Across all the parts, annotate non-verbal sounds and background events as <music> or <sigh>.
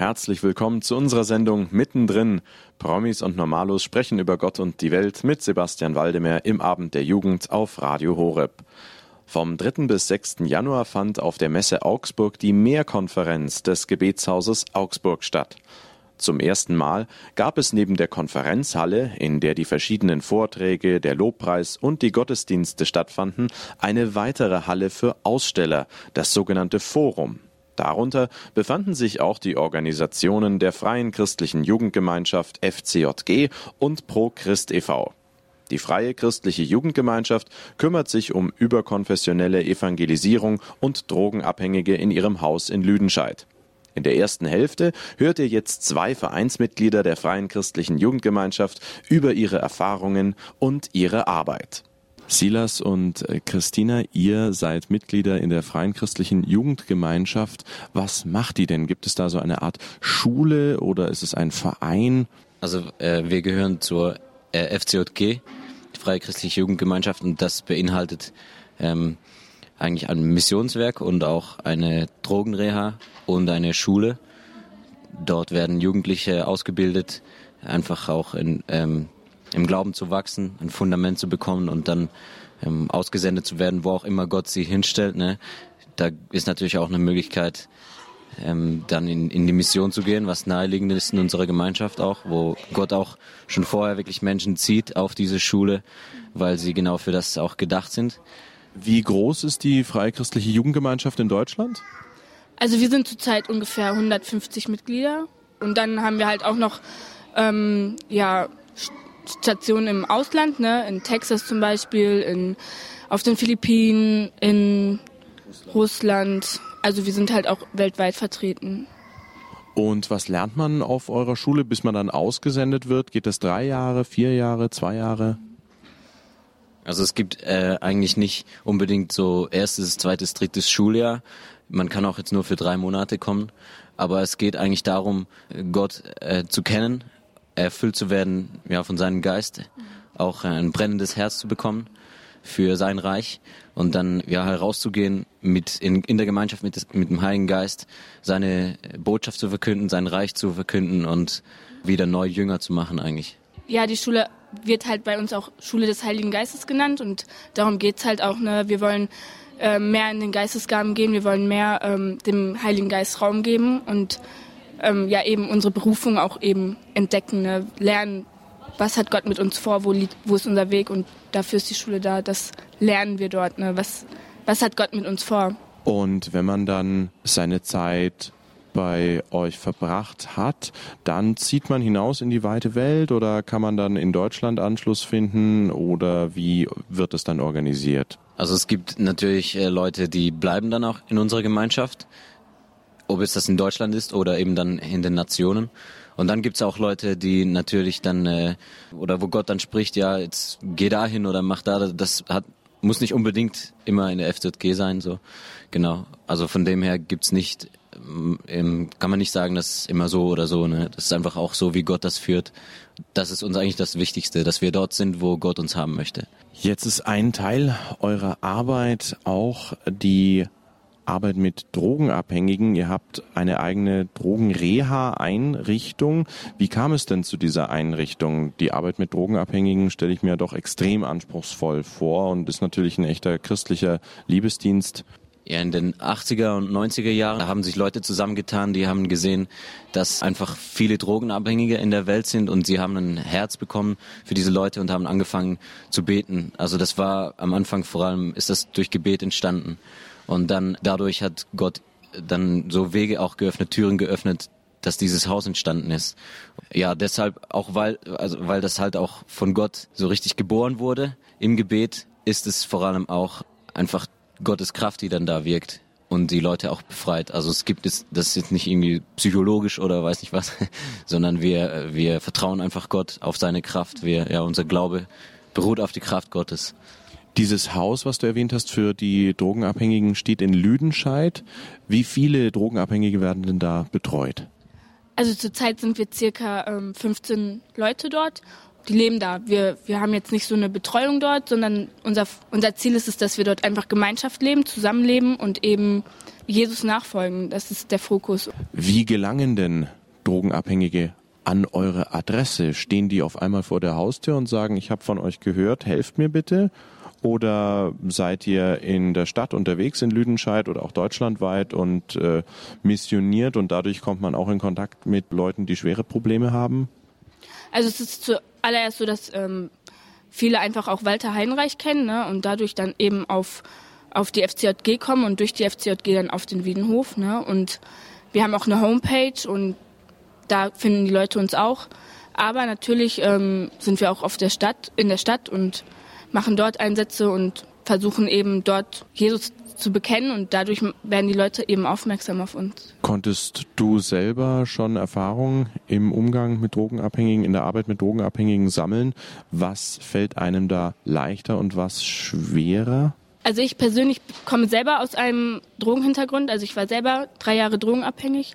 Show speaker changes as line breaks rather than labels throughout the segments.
Herzlich willkommen zu unserer Sendung Mittendrin. Promis und Normalos sprechen über Gott und die Welt mit Sebastian Waldemar im Abend der Jugend auf Radio Horeb. Vom 3. bis 6. Januar fand auf der Messe Augsburg die Mehrkonferenz des Gebetshauses Augsburg statt. Zum ersten Mal gab es neben der Konferenzhalle, in der die verschiedenen Vorträge, der Lobpreis und die Gottesdienste stattfanden, eine weitere Halle für Aussteller, das sogenannte Forum. Darunter befanden sich auch die Organisationen der Freien Christlichen Jugendgemeinschaft FCJG und Pro Christ e.V. Die Freie Christliche Jugendgemeinschaft kümmert sich um überkonfessionelle Evangelisierung und Drogenabhängige in ihrem Haus in Lüdenscheid. In der ersten Hälfte hört ihr jetzt zwei Vereinsmitglieder der Freien Christlichen Jugendgemeinschaft über ihre Erfahrungen und ihre Arbeit. Silas und äh, Christina, ihr seid Mitglieder in der Freien Christlichen Jugendgemeinschaft. Was macht die denn? Gibt es da so eine Art Schule oder ist es ein Verein?
Also äh, wir gehören zur äh, FCJG, Freie Christliche Jugendgemeinschaft, und das beinhaltet ähm, eigentlich ein Missionswerk und auch eine Drogenreha und eine Schule. Dort werden Jugendliche ausgebildet, einfach auch in ähm, im Glauben zu wachsen, ein Fundament zu bekommen und dann ähm, ausgesendet zu werden, wo auch immer Gott sie hinstellt. Ne? Da ist natürlich auch eine Möglichkeit, ähm, dann in, in die Mission zu gehen, was naheliegend ist in unserer Gemeinschaft auch, wo Gott auch schon vorher wirklich Menschen zieht auf diese Schule, weil sie genau für das auch gedacht sind.
Wie groß ist die freichristliche Jugendgemeinschaft in Deutschland?
Also wir sind zurzeit ungefähr 150 Mitglieder und dann haben wir halt auch noch ähm, ja Stationen im Ausland, ne? in Texas zum Beispiel, in, auf den Philippinen, in Russland. Russland. Also wir sind halt auch weltweit vertreten.
Und was lernt man auf eurer Schule, bis man dann ausgesendet wird? Geht das drei Jahre, vier Jahre, zwei Jahre?
Also es gibt äh, eigentlich nicht unbedingt so erstes, zweites, drittes Schuljahr. Man kann auch jetzt nur für drei Monate kommen. Aber es geht eigentlich darum, Gott äh, zu kennen, erfüllt zu werden ja, von seinem Geist, auch ein brennendes Herz zu bekommen für sein Reich und dann ja herauszugehen mit in, in der Gemeinschaft mit, des, mit dem Heiligen Geist, seine Botschaft zu verkünden, sein Reich zu verkünden und wieder neu Jünger zu machen eigentlich.
Ja, die Schule wird halt bei uns auch Schule des Heiligen Geistes genannt und darum geht's halt auch. Ne? Wir wollen äh, mehr in den Geistesgaben gehen, wir wollen mehr ähm, dem Heiligen Geist Raum geben und ähm, ja eben unsere Berufung auch eben entdecken, ne? lernen, was hat Gott mit uns vor, wo, liegt, wo ist unser Weg und dafür ist die Schule da, das lernen wir dort, ne? was, was hat Gott mit uns vor.
Und wenn man dann seine Zeit bei euch verbracht hat, dann zieht man hinaus in die weite Welt oder kann man dann in Deutschland Anschluss finden oder wie wird es dann organisiert?
Also es gibt natürlich äh, Leute, die bleiben dann auch in unserer Gemeinschaft ob es das in Deutschland ist oder eben dann in den Nationen. Und dann gibt's auch Leute, die natürlich dann, äh, oder wo Gott dann spricht, ja, jetzt geh da hin oder mach da, das hat, muss nicht unbedingt immer in der FZG sein, so. Genau. Also von dem her gibt's nicht, ähm, kann man nicht sagen, das ist immer so oder so, ne. Das ist einfach auch so, wie Gott das führt. Das ist uns eigentlich das Wichtigste, dass wir dort sind, wo Gott uns haben möchte.
Jetzt ist ein Teil eurer Arbeit auch die Arbeit mit Drogenabhängigen. Ihr habt eine eigene Drogenreha-Einrichtung. Wie kam es denn zu dieser Einrichtung? Die Arbeit mit Drogenabhängigen stelle ich mir doch extrem anspruchsvoll vor und ist natürlich ein echter christlicher Liebesdienst.
Ja, in den 80er und 90er Jahren haben sich Leute zusammengetan, die haben gesehen, dass einfach viele Drogenabhängige in der Welt sind und sie haben ein Herz bekommen für diese Leute und haben angefangen zu beten. Also das war am Anfang vor allem, ist das durch Gebet entstanden. Und dann dadurch hat Gott dann so Wege auch geöffnet, Türen geöffnet, dass dieses Haus entstanden ist. Ja, deshalb auch weil, also weil das halt auch von Gott so richtig geboren wurde im Gebet, ist es vor allem auch einfach Gottes Kraft, die dann da wirkt und die Leute auch befreit. Also es gibt es, das ist jetzt nicht irgendwie psychologisch oder weiß nicht was, <laughs> sondern wir, wir vertrauen einfach Gott auf seine Kraft. Wir, ja, unser Glaube beruht auf die Kraft Gottes.
Dieses Haus, was du erwähnt hast für die Drogenabhängigen, steht in Lüdenscheid. Wie viele Drogenabhängige werden denn da betreut?
Also zurzeit sind wir circa ähm, 15 Leute dort. Die leben da. Wir, wir haben jetzt nicht so eine Betreuung dort, sondern unser, unser Ziel ist es, dass wir dort einfach Gemeinschaft leben, zusammenleben und eben Jesus nachfolgen. Das ist der Fokus.
Wie gelangen denn Drogenabhängige an eure Adresse? Stehen die auf einmal vor der Haustür und sagen, ich habe von euch gehört, helft mir bitte? Oder seid ihr in der Stadt unterwegs in Lüdenscheid oder auch deutschlandweit und äh, missioniert und dadurch kommt man auch in Kontakt mit Leuten, die schwere Probleme haben?
Also es ist zuallererst so, dass ähm, viele einfach auch Walter Heinreich kennen ne, und dadurch dann eben auf, auf die FCJG kommen und durch die FCJG dann auf den Wiedenhof. Ne, und wir haben auch eine Homepage und da finden die Leute uns auch. Aber natürlich ähm, sind wir auch auf der Stadt, in der Stadt und machen dort Einsätze und versuchen eben dort Jesus zu bekennen und dadurch werden die Leute eben aufmerksam auf uns.
Konntest du selber schon Erfahrungen im Umgang mit Drogenabhängigen, in der Arbeit mit Drogenabhängigen sammeln? Was fällt einem da leichter und was schwerer?
Also ich persönlich komme selber aus einem Drogenhintergrund. Also ich war selber drei Jahre drogenabhängig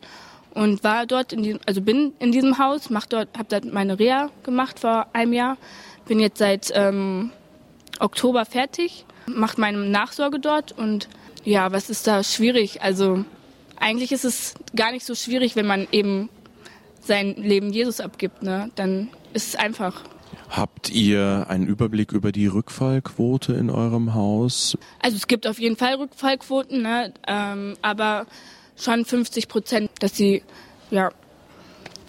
und war dort in diesem, also bin in diesem Haus, mach dort, habe dort meine Reha gemacht vor einem Jahr, bin jetzt seit ähm, Oktober fertig, macht meine Nachsorge dort und ja, was ist da schwierig? Also eigentlich ist es gar nicht so schwierig, wenn man eben sein Leben Jesus abgibt, ne? Dann ist es einfach.
Habt ihr einen Überblick über die Rückfallquote in eurem Haus?
Also es gibt auf jeden Fall Rückfallquoten, ne? Ähm, aber schon 50 Prozent, dass sie ja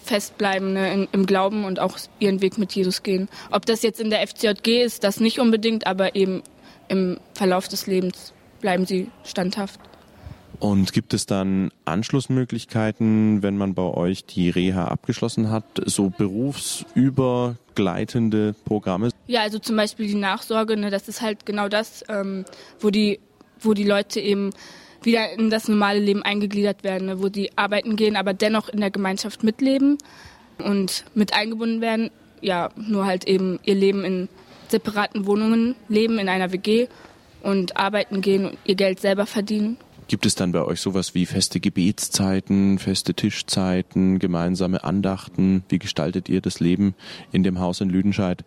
festbleiben ne, in, im Glauben und auch ihren Weg mit Jesus gehen. Ob das jetzt in der FCJG ist, das nicht unbedingt, aber eben im Verlauf des Lebens bleiben sie standhaft.
Und gibt es dann Anschlussmöglichkeiten, wenn man bei euch die Reha abgeschlossen hat, so berufsübergleitende Programme?
Ja, also zum Beispiel die Nachsorge, ne, das ist halt genau das, ähm, wo die, wo die Leute eben wieder in das normale Leben eingegliedert werden, ne, wo die arbeiten gehen, aber dennoch in der Gemeinschaft mitleben und mit eingebunden werden. Ja, nur halt eben ihr Leben in separaten Wohnungen leben, in einer WG und arbeiten gehen und ihr Geld selber verdienen.
Gibt es dann bei euch sowas wie feste Gebetszeiten, feste Tischzeiten, gemeinsame Andachten? Wie gestaltet ihr das Leben in dem Haus in Lüdenscheid?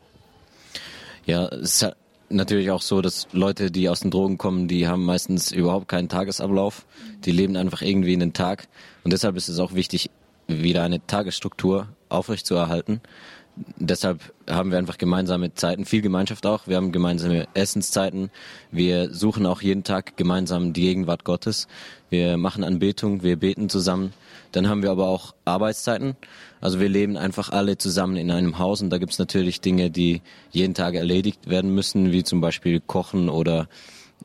Ja, es ist natürlich auch so, dass Leute, die aus den Drogen kommen, die haben meistens überhaupt keinen Tagesablauf. Die leben einfach irgendwie in den Tag. Und deshalb ist es auch wichtig, wieder eine Tagesstruktur aufrechtzuerhalten. Deshalb haben wir einfach gemeinsame Zeiten, viel Gemeinschaft auch. Wir haben gemeinsame Essenszeiten. Wir suchen auch jeden Tag gemeinsam die Gegenwart Gottes. Wir machen Anbetung, wir beten zusammen. Dann haben wir aber auch Arbeitszeiten. Also wir leben einfach alle zusammen in einem Haus und da gibt es natürlich Dinge, die jeden Tag erledigt werden müssen, wie zum Beispiel Kochen oder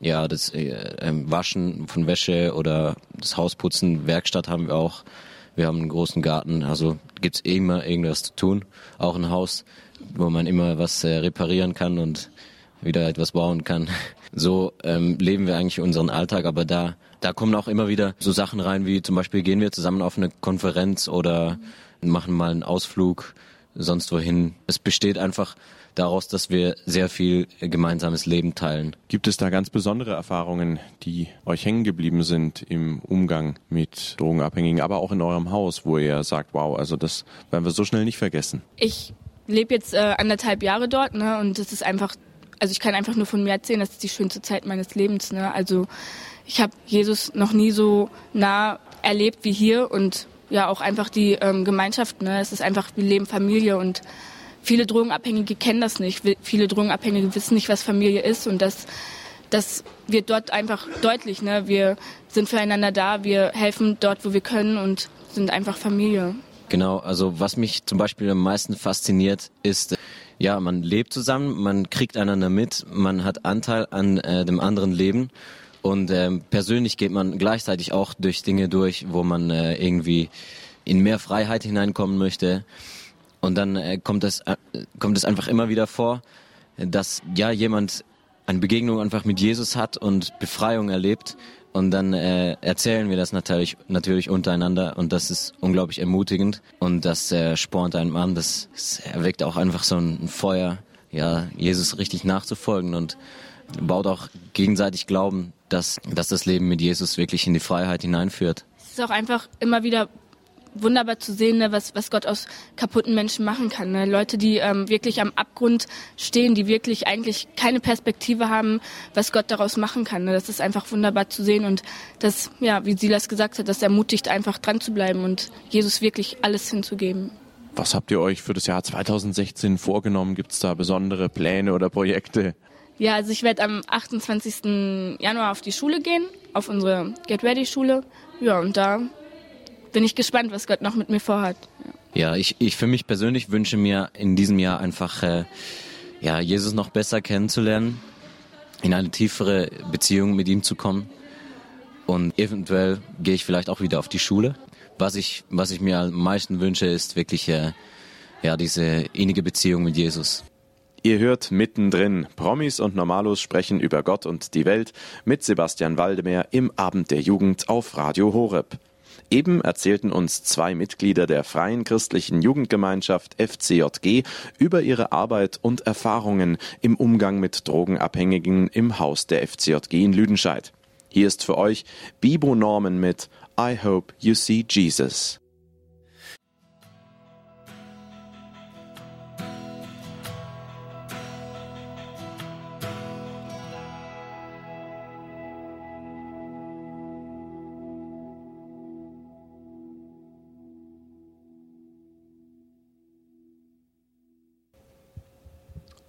ja, das äh, ähm, Waschen von Wäsche oder das Hausputzen. Werkstatt haben wir auch. Wir haben einen großen Garten, also gibt's immer irgendwas zu tun. Auch ein Haus, wo man immer was äh, reparieren kann und wieder etwas bauen kann. <laughs> So ähm, leben wir eigentlich unseren Alltag, aber da, da kommen auch immer wieder so Sachen rein, wie zum Beispiel gehen wir zusammen auf eine Konferenz oder machen mal einen Ausflug sonst wohin. Es besteht einfach daraus, dass wir sehr viel gemeinsames Leben teilen.
Gibt es da ganz besondere Erfahrungen, die euch hängen geblieben sind im Umgang mit Drogenabhängigen, aber auch in eurem Haus, wo ihr sagt, wow, also das werden wir so schnell nicht vergessen?
Ich lebe jetzt äh, anderthalb Jahre dort, ne, und das ist einfach, also ich kann einfach nur von mir erzählen, das ist die schönste Zeit meines Lebens, ne. Also ich habe Jesus noch nie so nah erlebt wie hier und ja auch einfach die ähm, Gemeinschaft. Ne? Es ist einfach, wir leben Familie und viele Drogenabhängige kennen das nicht. Viele Drogenabhängige wissen nicht, was Familie ist und das, das wird dort einfach deutlich. Ne? Wir sind füreinander da, wir helfen dort, wo wir können und sind einfach Familie.
Genau, also was mich zum Beispiel am meisten fasziniert, ist, ja, man lebt zusammen, man kriegt einander mit, man hat Anteil an äh, dem anderen Leben und ähm, persönlich geht man gleichzeitig auch durch Dinge durch, wo man äh, irgendwie in mehr Freiheit hineinkommen möchte. Und dann äh, kommt es äh, kommt es einfach immer wieder vor, dass ja jemand eine Begegnung einfach mit Jesus hat und Befreiung erlebt. Und dann äh, erzählen wir das natürlich, natürlich untereinander und das ist unglaublich ermutigend und das äh, spornt einen an, das, das erweckt auch einfach so ein Feuer, ja, Jesus richtig nachzufolgen und baut auch gegenseitig Glauben, dass, dass das Leben mit Jesus wirklich in die Freiheit hineinführt.
Es ist auch einfach immer wieder wunderbar zu sehen, ne, was, was Gott aus kaputten Menschen machen kann. Ne? Leute, die ähm, wirklich am Abgrund stehen, die wirklich eigentlich keine Perspektive haben, was Gott daraus machen kann. Ne? Das ist einfach wunderbar zu sehen und das, ja, wie Silas gesagt hat, das ermutigt einfach dran zu bleiben und Jesus wirklich alles hinzugeben.
Was habt ihr euch für das Jahr 2016 vorgenommen? Gibt es da besondere Pläne oder Projekte?
Ja, also ich werde am 28. Januar auf die Schule gehen, auf unsere Get Ready Schule. Ja, und da bin ich gespannt, was Gott noch mit mir vorhat.
Ja, ja ich, ich für mich persönlich wünsche mir in diesem Jahr einfach, äh, ja, Jesus noch besser kennenzulernen, in eine tiefere Beziehung mit ihm zu kommen. Und eventuell gehe ich vielleicht auch wieder auf die Schule. Was ich, was ich mir am meisten wünsche, ist wirklich, äh, ja, diese innige Beziehung mit Jesus.
Ihr hört mittendrin. Promis und Normalos sprechen über Gott und die Welt mit Sebastian Waldemeyer im Abend der Jugend auf Radio Horeb. Eben erzählten uns zwei Mitglieder der Freien Christlichen Jugendgemeinschaft FCJG über ihre Arbeit und Erfahrungen im Umgang mit Drogenabhängigen im Haus der FCJG in Lüdenscheid. Hier ist für euch Bibo Norman mit I Hope You See Jesus.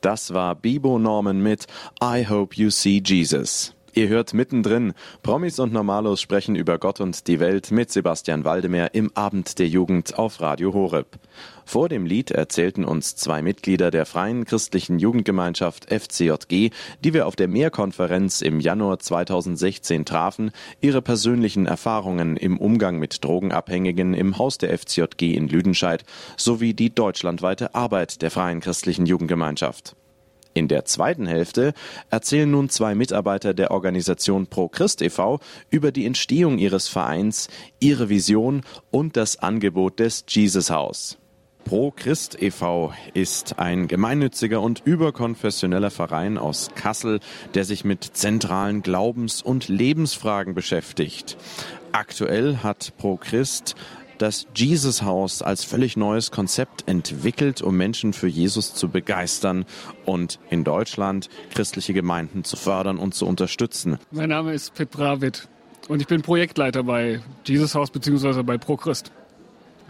Das war Bibo Norman mit I Hope You See Jesus. Ihr hört mittendrin. Promis und Normalos sprechen über Gott und die Welt mit Sebastian Waldemeyer im Abend der Jugend auf Radio Horeb. Vor dem Lied erzählten uns zwei Mitglieder der Freien Christlichen Jugendgemeinschaft FCJG, die wir auf der Mehrkonferenz im Januar 2016 trafen, ihre persönlichen Erfahrungen im Umgang mit Drogenabhängigen im Haus der FCJG in Lüdenscheid sowie die deutschlandweite Arbeit der Freien Christlichen Jugendgemeinschaft. In der zweiten Hälfte erzählen nun zwei Mitarbeiter der Organisation Pro Christ e.V. über die Entstehung ihres Vereins, ihre Vision und das Angebot des Jesus House. Pro Christ e.V. ist ein gemeinnütziger und überkonfessioneller Verein aus Kassel, der sich mit zentralen Glaubens- und Lebensfragen beschäftigt. Aktuell hat Pro Christ das Jesus House als völlig neues Konzept entwickelt, um Menschen für Jesus zu begeistern und in Deutschland christliche Gemeinden zu fördern und zu unterstützen.
Mein Name ist Pip Bravid und ich bin Projektleiter bei Jesus House bzw. bei ProChrist.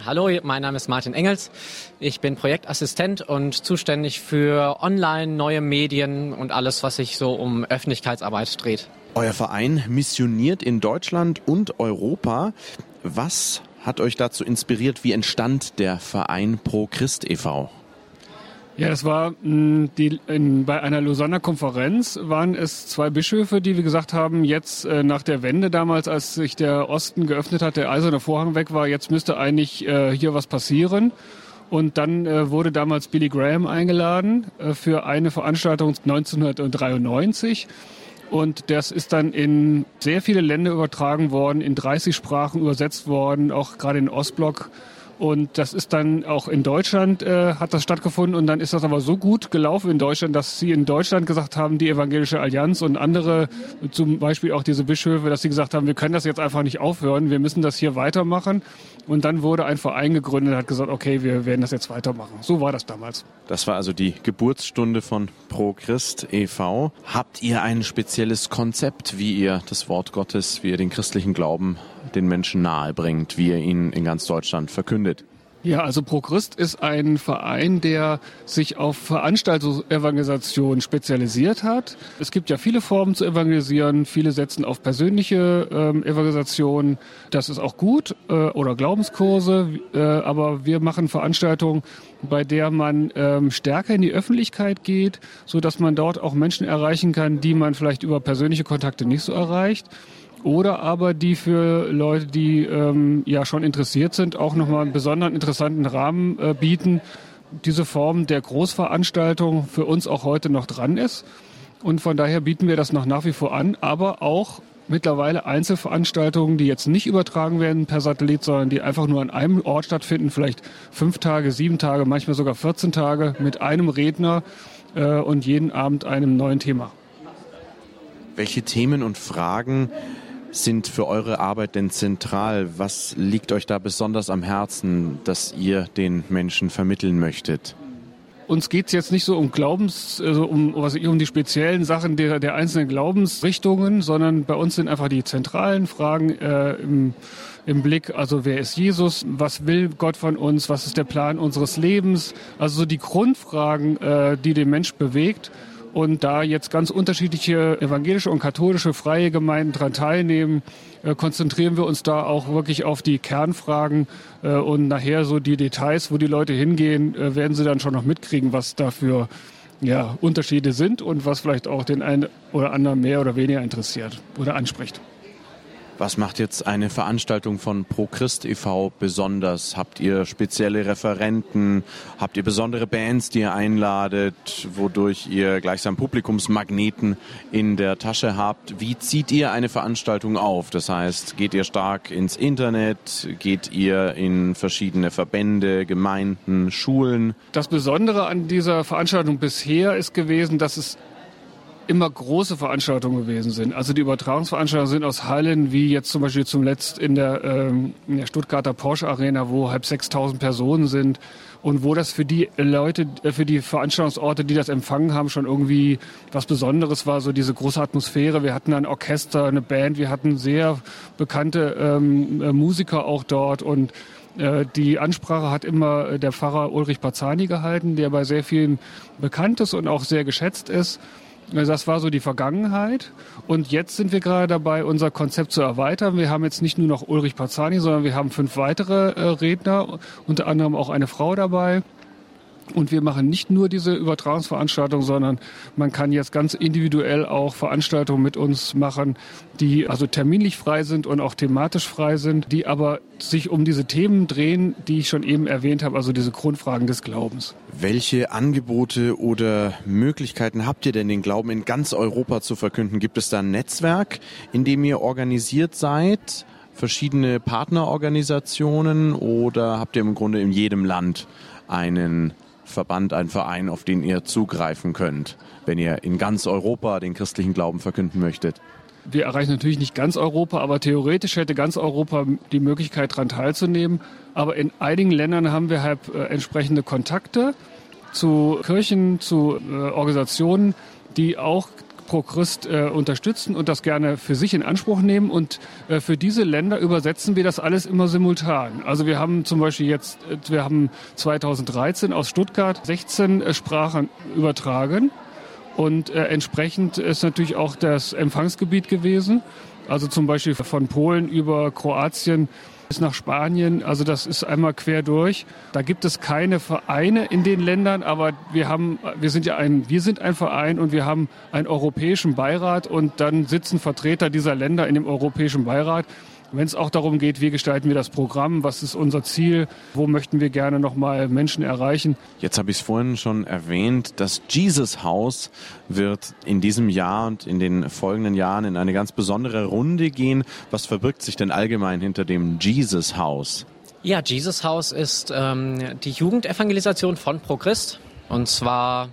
Hallo, mein Name ist Martin Engels. Ich bin Projektassistent und zuständig für Online, neue Medien und alles, was sich so um Öffentlichkeitsarbeit dreht.
Euer Verein missioniert in Deutschland und Europa. Was hat euch dazu inspiriert? Wie entstand der Verein Pro Christ e.V.?
Ja, das war mh, die, in, bei einer Lausanner Konferenz waren es zwei Bischöfe, die wie gesagt haben, jetzt äh, nach der Wende damals, als sich der Osten geöffnet hat, der eiserne Vorhang weg war, jetzt müsste eigentlich äh, hier was passieren. Und dann äh, wurde damals Billy Graham eingeladen äh, für eine Veranstaltung 1993. Und das ist dann in sehr viele Länder übertragen worden, in 30 Sprachen übersetzt worden, auch gerade in Ostblock. Und das ist dann auch in Deutschland äh, hat das stattgefunden und dann ist das aber so gut gelaufen in Deutschland, dass sie in Deutschland gesagt haben, die Evangelische Allianz und andere, zum Beispiel auch diese Bischöfe, dass sie gesagt haben, wir können das jetzt einfach nicht aufhören, wir müssen das hier weitermachen. Und dann wurde ein Verein gegründet und hat gesagt, okay, wir werden das jetzt weitermachen. So war das damals.
Das war also die Geburtsstunde von Pro Christ e.V. Habt ihr ein spezielles Konzept, wie ihr das Wort Gottes, wie ihr den christlichen Glauben den Menschen nahe bringt, wie ihr ihn in ganz Deutschland verkündet?
Ja, also ProChrist ist ein Verein, der sich auf Veranstaltungsevangelisation spezialisiert hat. Es gibt ja viele Formen zu evangelisieren. Viele setzen auf persönliche ähm, Evangelisation. Das ist auch gut. Äh, oder Glaubenskurse. Äh, aber wir machen Veranstaltungen, bei der man ähm, stärker in die Öffentlichkeit geht, so dass man dort auch Menschen erreichen kann, die man vielleicht über persönliche Kontakte nicht so erreicht oder aber die für Leute, die ähm, ja schon interessiert sind, auch nochmal einen besonderen interessanten Rahmen äh, bieten. Diese Form der Großveranstaltung für uns auch heute noch dran ist. Und von daher bieten wir das noch nach wie vor an, aber auch mittlerweile Einzelveranstaltungen, die jetzt nicht übertragen werden per Satellit, sondern die einfach nur an einem Ort stattfinden, vielleicht fünf Tage, sieben Tage, manchmal sogar 14 Tage mit einem Redner äh, und jeden Abend einem neuen Thema.
Welche Themen und Fragen sind für eure Arbeit denn zentral? Was liegt euch da besonders am Herzen, dass ihr den Menschen vermitteln möchtet?
Uns geht es jetzt nicht so um Glaubens, also um, was, um die speziellen Sachen der, der einzelnen Glaubensrichtungen, sondern bei uns sind einfach die zentralen Fragen äh, im, im Blick. Also wer ist Jesus? Was will Gott von uns? Was ist der Plan unseres Lebens? Also so die Grundfragen, äh, die den Mensch bewegt. Und da jetzt ganz unterschiedliche evangelische und katholische freie Gemeinden daran teilnehmen, äh, konzentrieren wir uns da auch wirklich auf die Kernfragen äh, und nachher so die Details, wo die Leute hingehen, äh, werden sie dann schon noch mitkriegen, was dafür ja, Unterschiede sind und was vielleicht auch den einen oder anderen mehr oder weniger interessiert oder anspricht.
Was macht jetzt eine Veranstaltung von Pro Christ e.V. besonders? Habt ihr spezielle Referenten? Habt ihr besondere Bands, die ihr einladet, wodurch ihr gleichsam Publikumsmagneten in der Tasche habt? Wie zieht ihr eine Veranstaltung auf? Das heißt, geht ihr stark ins Internet? Geht ihr in verschiedene Verbände, Gemeinden, Schulen?
Das Besondere an dieser Veranstaltung bisher ist gewesen, dass es immer große Veranstaltungen gewesen sind. Also die Übertragungsveranstaltungen sind aus Hallen, wie jetzt zum Beispiel zum Letzt in der, ähm, in der Stuttgarter Porsche Arena, wo halb 6000 Personen sind und wo das für die Leute, äh, für die Veranstaltungsorte, die das empfangen haben, schon irgendwie was Besonderes war, so diese große Atmosphäre. Wir hatten ein Orchester, eine Band, wir hatten sehr bekannte ähm, äh, Musiker auch dort und äh, die Ansprache hat immer der Pfarrer Ulrich Bazzani gehalten, der bei sehr vielen bekannt ist und auch sehr geschätzt ist. Das war so die Vergangenheit. Und jetzt sind wir gerade dabei, unser Konzept zu erweitern. Wir haben jetzt nicht nur noch Ulrich Pazzani, sondern wir haben fünf weitere äh, Redner, unter anderem auch eine Frau dabei. Und wir machen nicht nur diese Übertragungsveranstaltung, sondern man kann jetzt ganz individuell auch Veranstaltungen mit uns machen, die also terminlich frei sind und auch thematisch frei sind, die aber sich um diese Themen drehen, die ich schon eben erwähnt habe, also diese Grundfragen des Glaubens.
Welche Angebote oder Möglichkeiten habt ihr denn, den Glauben in ganz Europa zu verkünden? Gibt es da ein Netzwerk, in dem ihr organisiert seid? Verschiedene Partnerorganisationen oder habt ihr im Grunde in jedem Land einen Verband, ein Verein, auf den ihr zugreifen könnt, wenn ihr in ganz Europa den christlichen Glauben verkünden möchtet?
Wir erreichen natürlich nicht ganz Europa, aber theoretisch hätte ganz Europa die Möglichkeit, daran teilzunehmen. Aber in einigen Ländern haben wir halt äh, entsprechende Kontakte zu Kirchen, zu äh, Organisationen, die auch pro Christ äh, unterstützen und das gerne für sich in Anspruch nehmen. Und äh, für diese Länder übersetzen wir das alles immer simultan. Also wir haben zum Beispiel jetzt, äh, wir haben 2013 aus Stuttgart 16 äh, Sprachen übertragen. Und äh, entsprechend ist natürlich auch das Empfangsgebiet gewesen. Also zum Beispiel von Polen über Kroatien bis nach Spanien. Also das ist einmal quer durch. Da gibt es keine Vereine in den Ländern, aber wir haben, wir sind ja ein, wir sind ein Verein und wir haben einen europäischen Beirat und dann sitzen Vertreter dieser Länder in dem europäischen Beirat wenn es auch darum geht, wie gestalten wir das Programm, was ist unser Ziel, wo möchten wir gerne nochmal Menschen erreichen.
Jetzt habe ich es vorhin schon erwähnt, das Jesus Haus wird in diesem Jahr und in den folgenden Jahren in eine ganz besondere Runde gehen. Was verbirgt sich denn allgemein hinter dem Jesus Haus?
Ja, Jesus Haus ist ähm, die Jugendevangelisation von ProChrist. Und zwar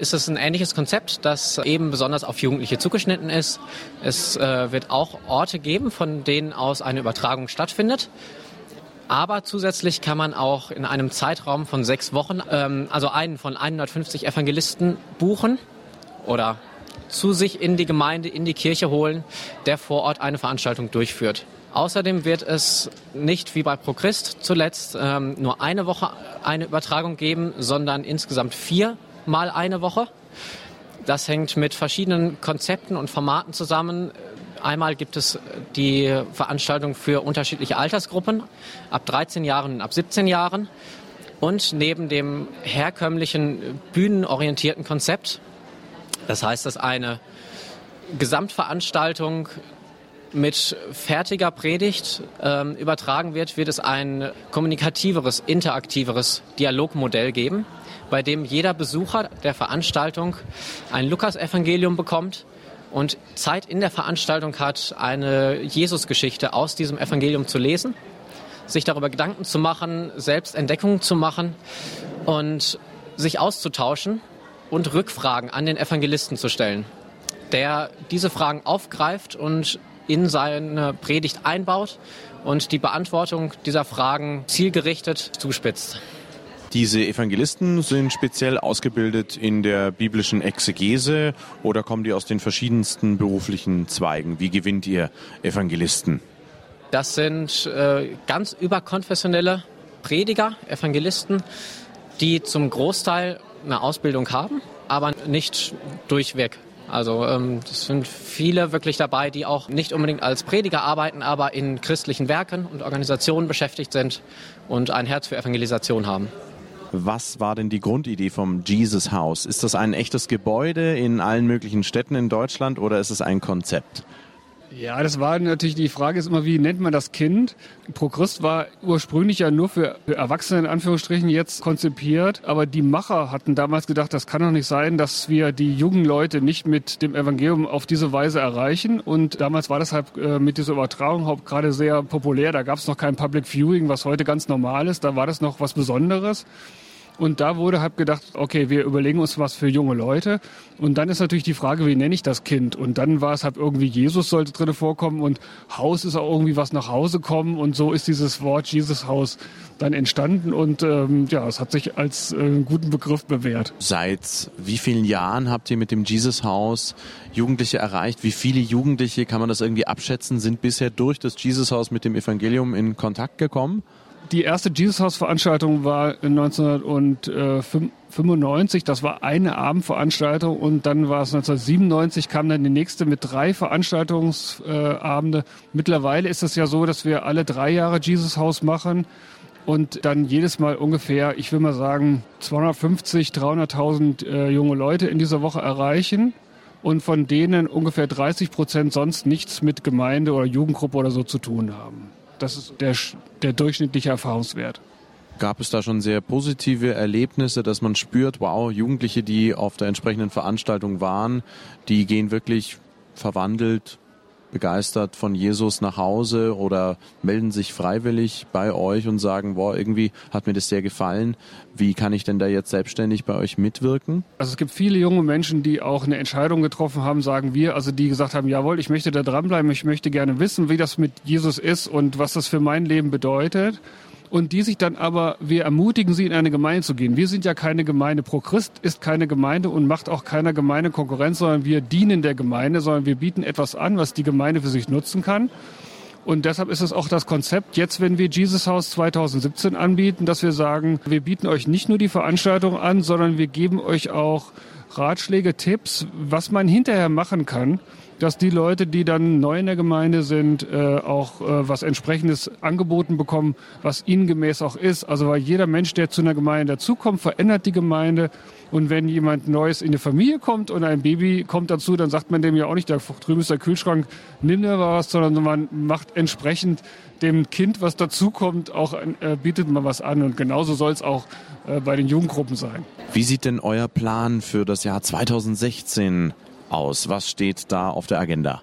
ist es ein ähnliches Konzept, das eben besonders auf Jugendliche zugeschnitten ist. Es äh, wird auch Orte geben, von denen aus eine Übertragung stattfindet. Aber zusätzlich kann man auch in einem Zeitraum von sechs Wochen, ähm, also einen von 150 Evangelisten buchen oder zu sich in die Gemeinde, in die Kirche holen, der vor Ort eine Veranstaltung durchführt. Außerdem wird es nicht wie bei ProChrist zuletzt ähm, nur eine Woche eine Übertragung geben, sondern insgesamt vier mal eine Woche. Das hängt mit verschiedenen Konzepten und Formaten zusammen. Einmal gibt es die Veranstaltung für unterschiedliche Altersgruppen, ab 13 Jahren und ab 17 Jahren. Und neben dem herkömmlichen bühnenorientierten Konzept, das heißt, dass eine Gesamtveranstaltung mit fertiger Predigt ähm, übertragen wird, wird es ein kommunikativeres, interaktiveres Dialogmodell geben bei dem jeder Besucher der Veranstaltung ein Lukasevangelium bekommt und Zeit in der Veranstaltung hat, eine Jesusgeschichte aus diesem Evangelium zu lesen, sich darüber Gedanken zu machen, selbst Entdeckungen zu machen und sich auszutauschen und Rückfragen an den Evangelisten zu stellen, der diese Fragen aufgreift und in seine Predigt einbaut und die Beantwortung dieser Fragen zielgerichtet zuspitzt.
Diese Evangelisten sind speziell ausgebildet in der biblischen Exegese oder kommen die aus den verschiedensten beruflichen Zweigen? Wie gewinnt ihr Evangelisten?
Das sind äh, ganz überkonfessionelle Prediger, Evangelisten, die zum Großteil eine Ausbildung haben, aber nicht durchweg. Also ähm, es sind viele wirklich dabei, die auch nicht unbedingt als Prediger arbeiten, aber in christlichen Werken und Organisationen beschäftigt sind und ein Herz für Evangelisation haben.
Was war denn die Grundidee vom Jesus House? Ist das ein echtes Gebäude in allen möglichen Städten in Deutschland oder ist es ein Konzept?
Ja, das war natürlich die Frage ist immer, wie nennt man das Kind? Prochrist war ursprünglich ja nur für, Erwachsene in Anführungsstrichen jetzt konzipiert, aber die Macher hatten damals gedacht, das kann doch nicht sein, dass wir die jungen Leute nicht mit dem Evangelium auf diese Weise erreichen. Und damals war das halt äh, mit dieser Übertragung auch gerade sehr populär. Da gab es noch kein Public Viewing, was heute ganz normal ist. Da war das noch was Besonderes. Und da wurde halt gedacht, okay, wir überlegen uns was für junge Leute. Und dann ist natürlich die Frage, wie nenne ich das Kind? Und dann war es halt irgendwie, Jesus sollte drin vorkommen und Haus ist auch irgendwie was nach Hause kommen. Und so ist dieses Wort Jesus Haus dann entstanden. Und ähm, ja, es hat sich als äh, guten Begriff bewährt.
Seit wie vielen Jahren habt ihr mit dem Jesus Haus Jugendliche erreicht? Wie viele Jugendliche, kann man das irgendwie abschätzen, sind bisher durch das Jesus Haus mit dem Evangelium in Kontakt gekommen?
Die erste Jesus House Veranstaltung war 1995. Das war eine Abendveranstaltung und dann war es 1997 kam dann die nächste mit drei Veranstaltungsabende. Mittlerweile ist es ja so, dass wir alle drei Jahre Jesus House machen und dann jedes Mal ungefähr, ich will mal sagen, 250, 300.000 äh, junge Leute in dieser Woche erreichen und von denen ungefähr 30 Prozent sonst nichts mit Gemeinde oder Jugendgruppe oder so zu tun haben. Das ist der, der durchschnittliche Erfahrungswert.
Gab es da schon sehr positive Erlebnisse, dass man spürt, wow, Jugendliche, die auf der entsprechenden Veranstaltung waren, die gehen wirklich verwandelt begeistert von Jesus nach Hause oder melden sich freiwillig bei euch und sagen, boah, irgendwie hat mir das sehr gefallen. Wie kann ich denn da jetzt selbstständig bei euch mitwirken?
Also es gibt viele junge Menschen, die auch eine Entscheidung getroffen haben, sagen wir, also die gesagt haben, jawohl, ich möchte da dranbleiben, ich möchte gerne wissen, wie das mit Jesus ist und was das für mein Leben bedeutet und die sich dann aber, wir ermutigen sie, in eine Gemeinde zu gehen. Wir sind ja keine Gemeinde. Pro Christ ist keine Gemeinde und macht auch keiner Gemeinde Konkurrenz, sondern wir dienen der Gemeinde, sondern wir bieten etwas an, was die Gemeinde für sich nutzen kann. Und deshalb ist es auch das Konzept, jetzt, wenn wir Jesus House 2017 anbieten, dass wir sagen, wir bieten euch nicht nur die Veranstaltung an, sondern wir geben euch auch Ratschläge, Tipps, was man hinterher machen kann, dass die Leute, die dann neu in der Gemeinde sind, äh, auch äh, was entsprechendes angeboten bekommen, was ihnen gemäß auch ist. Also weil jeder Mensch, der zu einer Gemeinde dazukommt, verändert die Gemeinde. Und wenn jemand Neues in die Familie kommt und ein Baby kommt dazu, dann sagt man dem ja auch nicht, da drüben ist der Kühlschrank, nimm dir was, sondern man macht entsprechend dem Kind, was dazukommt, auch äh, bietet man was an. Und genauso soll es auch äh, bei den Jugendgruppen sein.
Wie sieht denn euer Plan für das Jahr 2016 aus? Was steht da auf der Agenda?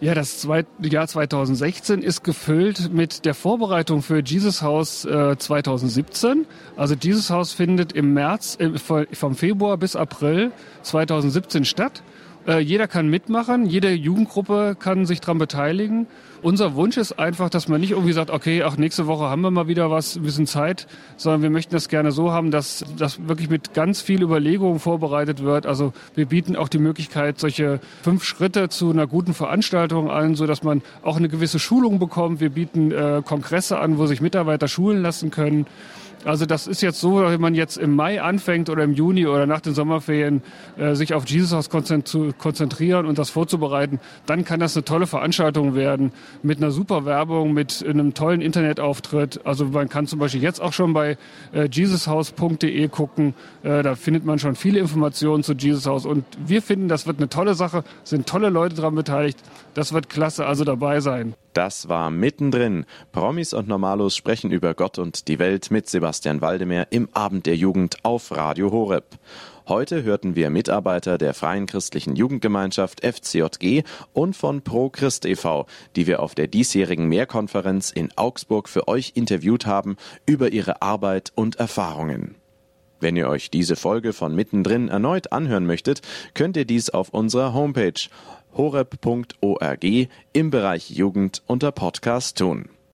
Ja, das Jahr 2016 ist gefüllt mit der Vorbereitung für Jesus House äh, 2017. Also Jesus House findet im März, äh, vom Februar bis April 2017 statt. Äh, jeder kann mitmachen, jede Jugendgruppe kann sich daran beteiligen. Unser Wunsch ist einfach, dass man nicht irgendwie sagt, okay, ach, nächste Woche haben wir mal wieder was, ein bisschen Zeit, sondern wir möchten das gerne so haben, dass das wirklich mit ganz viel Überlegung vorbereitet wird. Also wir bieten auch die Möglichkeit, solche fünf Schritte zu einer guten Veranstaltung an, so dass man auch eine gewisse Schulung bekommt. Wir bieten äh, Kongresse an, wo sich Mitarbeiter schulen lassen können. Also das ist jetzt so, wenn man jetzt im Mai anfängt oder im Juni oder nach den Sommerferien äh, sich auf Jesus House konzentrieren und das vorzubereiten, dann kann das eine tolle Veranstaltung werden mit einer super Werbung, mit einem tollen Internetauftritt. Also man kann zum Beispiel jetzt auch schon bei äh, jesushaus.de gucken. Äh, da findet man schon viele Informationen zu Jesus House und wir finden, das wird eine tolle Sache, sind tolle Leute daran beteiligt. Das wird klasse, also dabei sein.
Das war mittendrin. Promis und Normalos sprechen über Gott und die Welt mit Sebastian Waldemar im Abend der Jugend auf Radio Horeb. Heute hörten wir Mitarbeiter der Freien Christlichen Jugendgemeinschaft FCJG und von Pro Christ e.V., die wir auf der diesjährigen Mehrkonferenz in Augsburg für euch interviewt haben über ihre Arbeit und Erfahrungen. Wenn ihr euch diese Folge von Mittendrin erneut anhören möchtet, könnt ihr dies auf unserer Homepage horeb.org im Bereich Jugend unter Podcast tun.